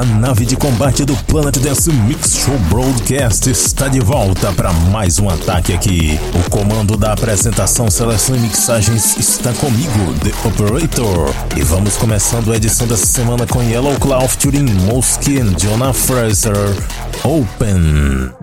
A nave de combate do Planet Dance Mix Show Broadcast está de volta para mais um ataque aqui. O comando da apresentação, seleção e mixagens está comigo, The Operator. E vamos começando a edição dessa semana com Yellow Cloud featuring Mosky e Jonah Fraser. Open.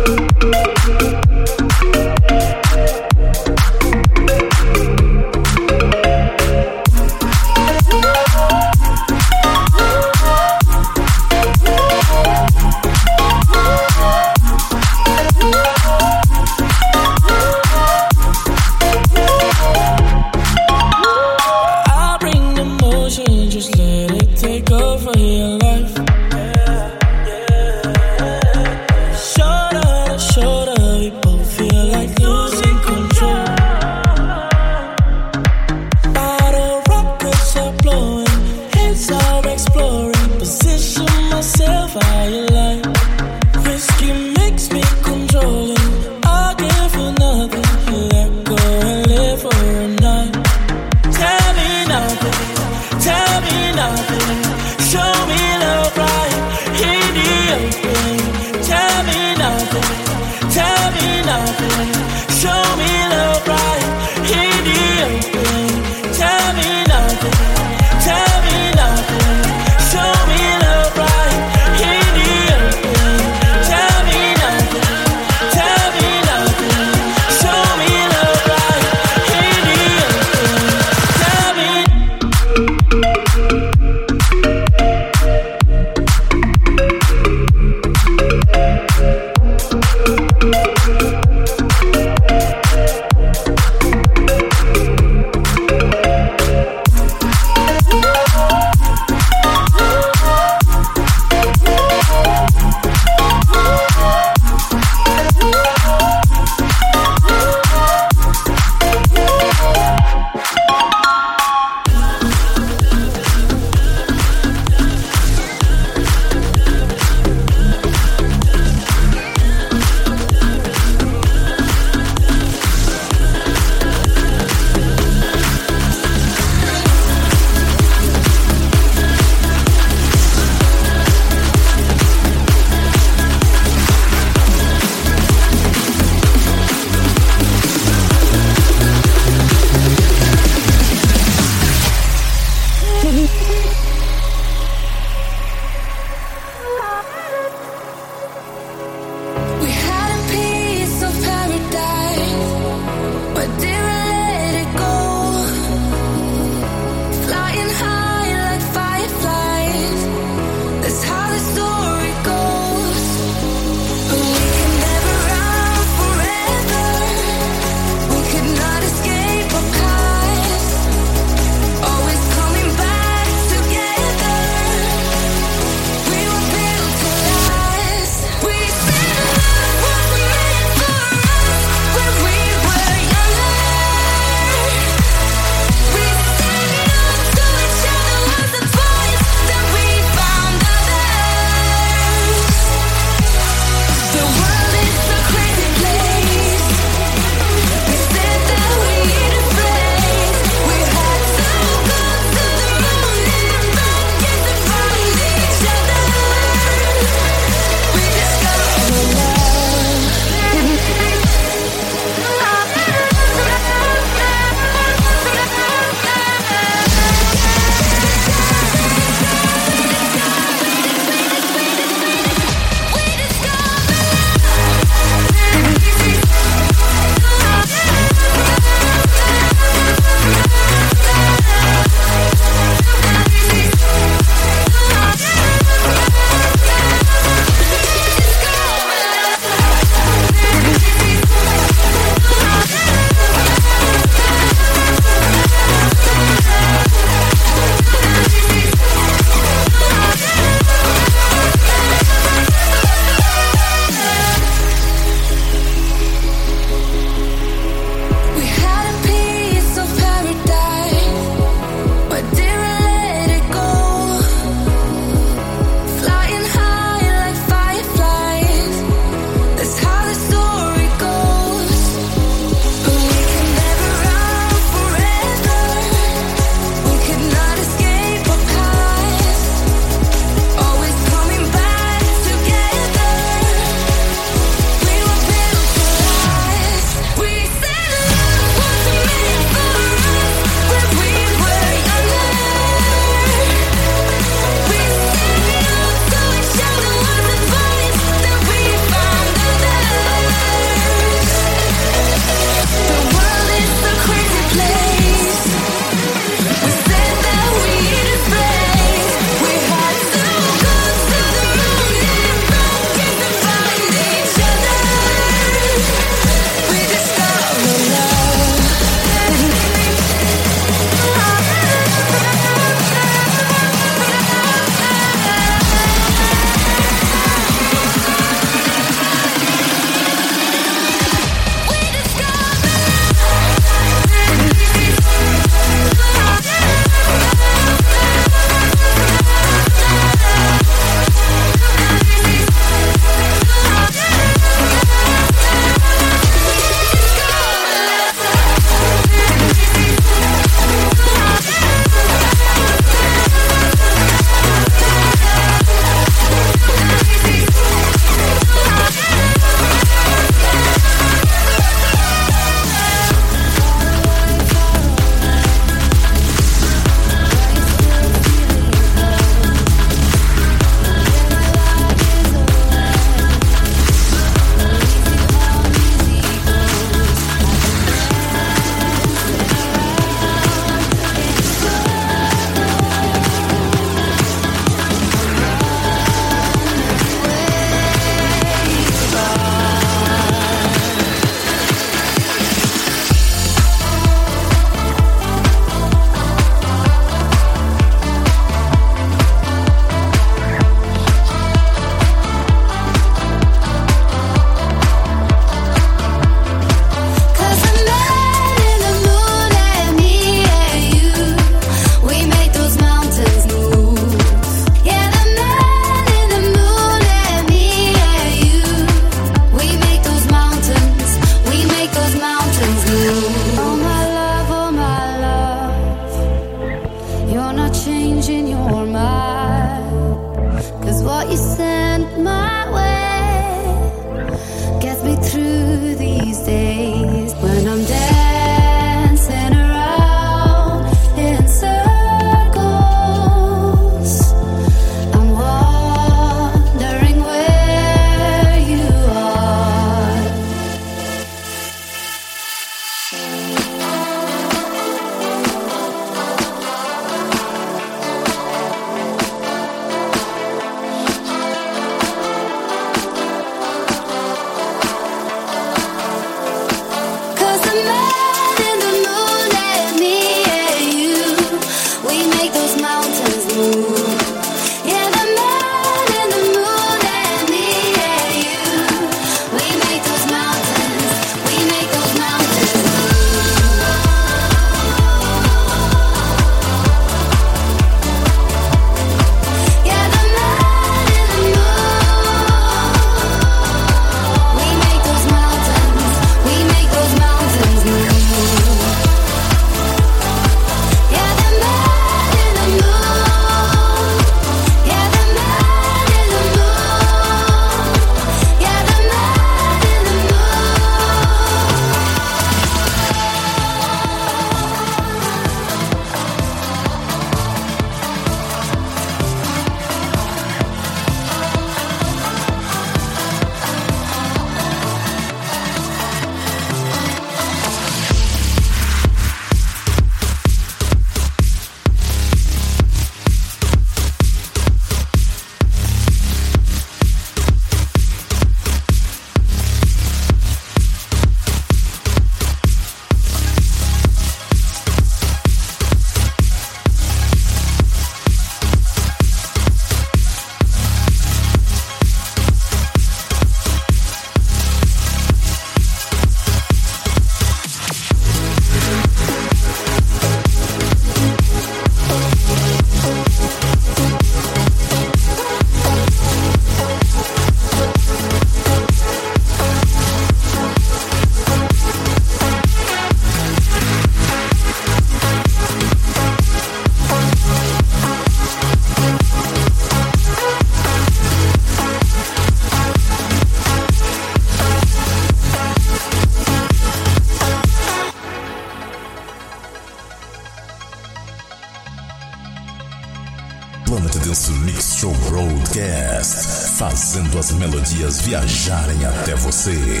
Viajarem até você.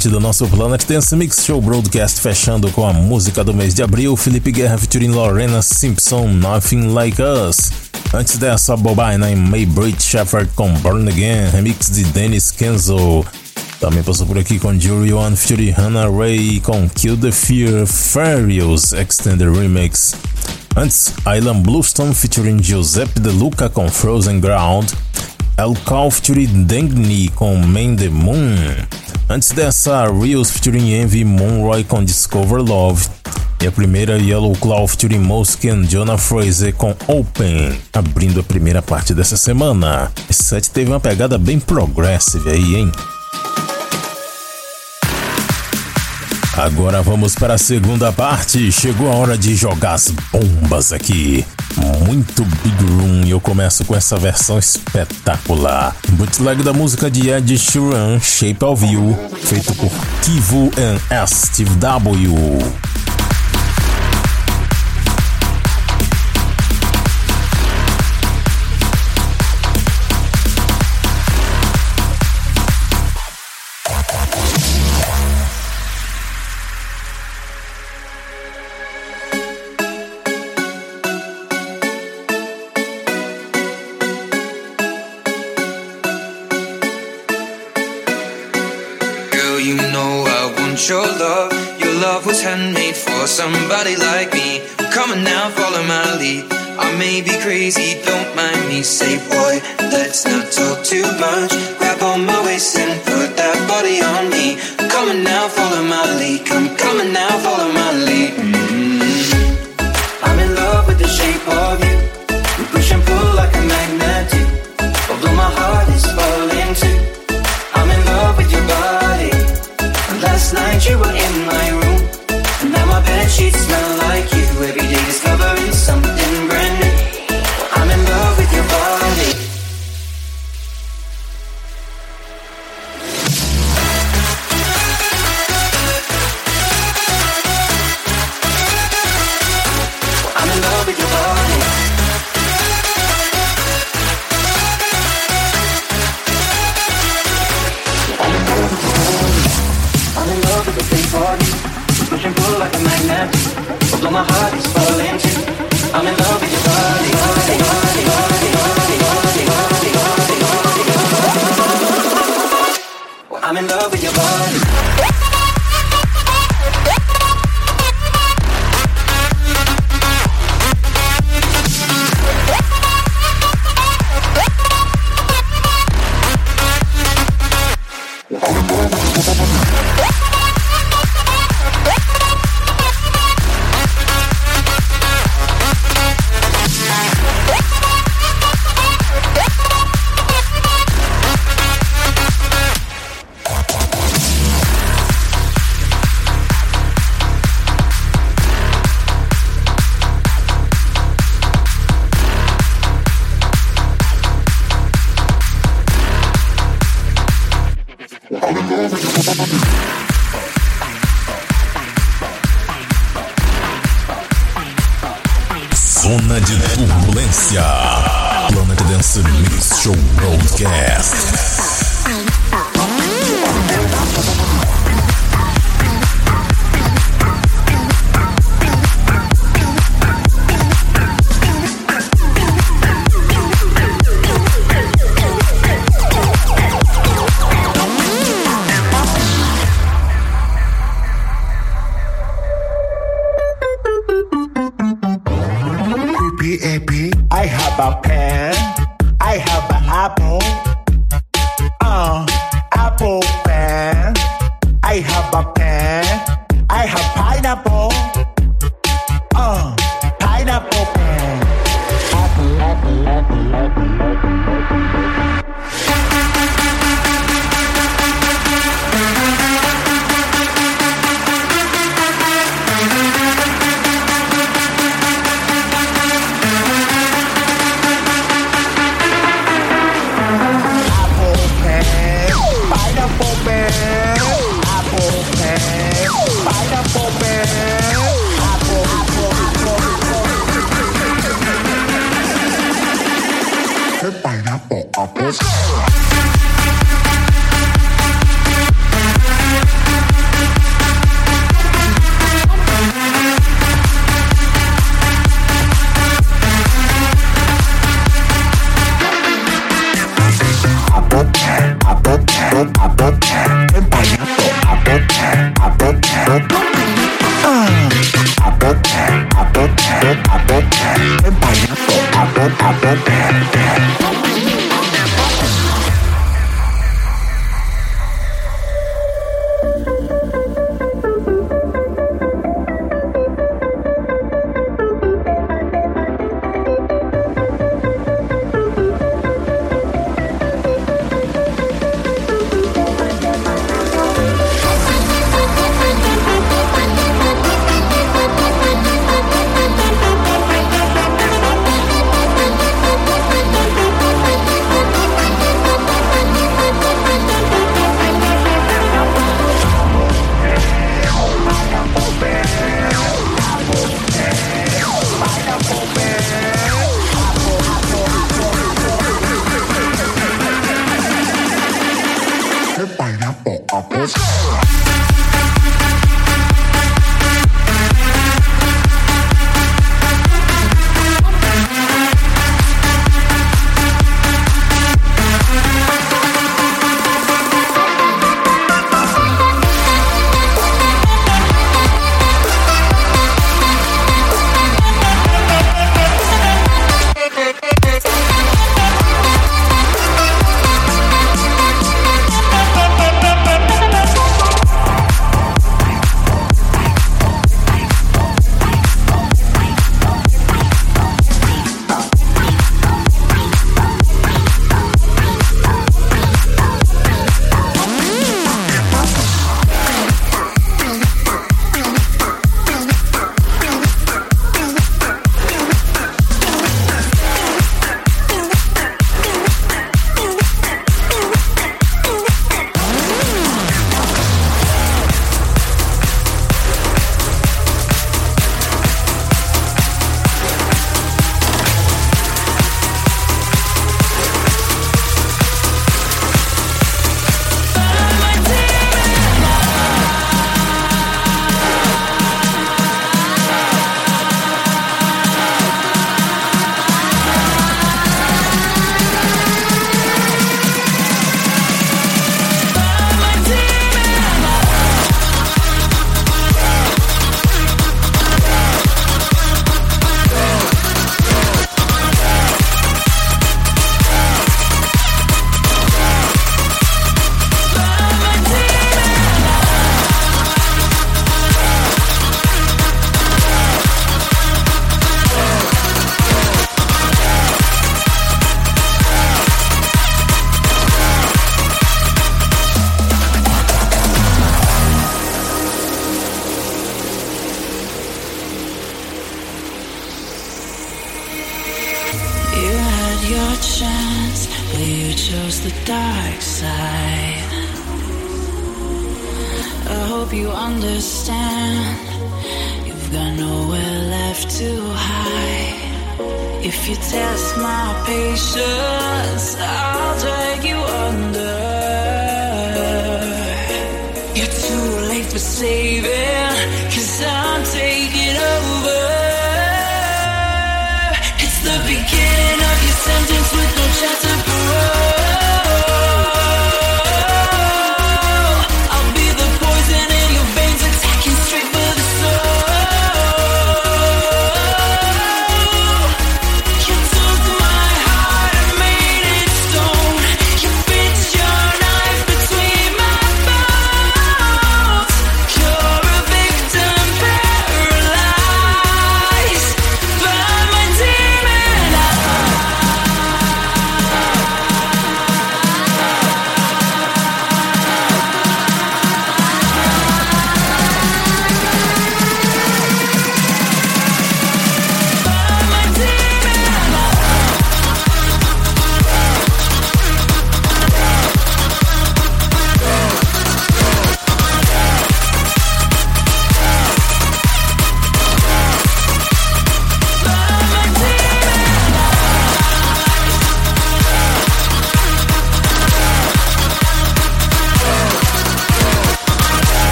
parte do nosso Planet Dance Mix Show Broadcast, fechando com a música do mês de abril, Felipe Guerra featuring Lorena Simpson, Nothing Like Us. Antes dessa, Bobaina e May Brit com Burn Again, remix de Dennis Kenzo. Também passou por aqui com Jury One featuring Hannah Ray com Kill the Fear, Furious Extended Remix. Antes, Island Bluestone featuring Giuseppe De Luca com Frozen Ground. El Call featuring Dengni com Man the Moon. Antes dessa, Reels featuring Envy Monroy com Discover Love. E a primeira, Yellow Claw featuring Moskin, Jonah Fraser com Open, abrindo a primeira parte dessa semana. Esse set teve uma pegada bem progressive aí, hein? Agora vamos para a segunda parte. Chegou a hora de jogar as bombas aqui. Muito Big Room e eu começo com essa versão espetacular. Bootleg da música de Ed Sheeran, Shape of You, feito por Kivu and W. like a magnet. Although my heart is falling too, I'm in love with your body. pineapple apples.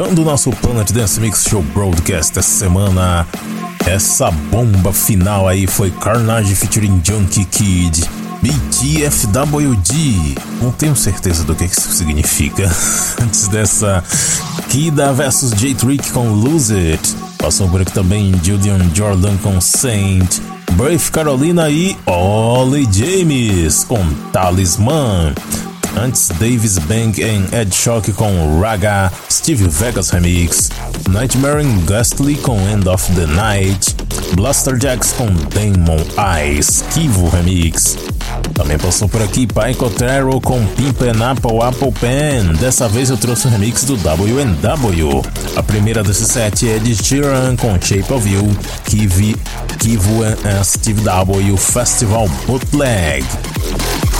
Fechando o nosso Planet Dance Mix Show Broadcast essa semana, essa bomba final aí foi Carnage featuring Junkie Kid. BTFWD, não tenho certeza do que isso significa. Antes dessa, Kida vs J Trick com Lose It. Passou por aqui também Julian Jordan com Saint. Brave Carolina e Ollie James com Talisman. Antes, Davis Bank em Ed Shock com Raga, Steve Vegas Remix, Nightmare in Ghastly com End of the Night, Blaster Jacks com Demon Eyes, Kivo Remix. Também passou por aqui Pai Cotero com Pimp and Apple Apple Pen. Dessa vez eu trouxe o remix do WNW. A primeira desse set é de Sheeran com Shape of You, Kivi, Kivo and Steve W Festival Bootleg.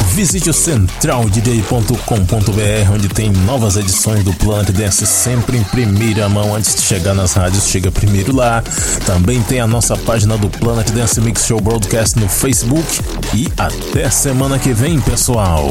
Visite o centraldj.com.br, onde tem novas edições do Planet Dance sempre em primeira mão antes de chegar nas rádios, chega primeiro lá. Também tem a nossa página do Planet Dance Mix Show Broadcast no Facebook e até semana que vem, pessoal.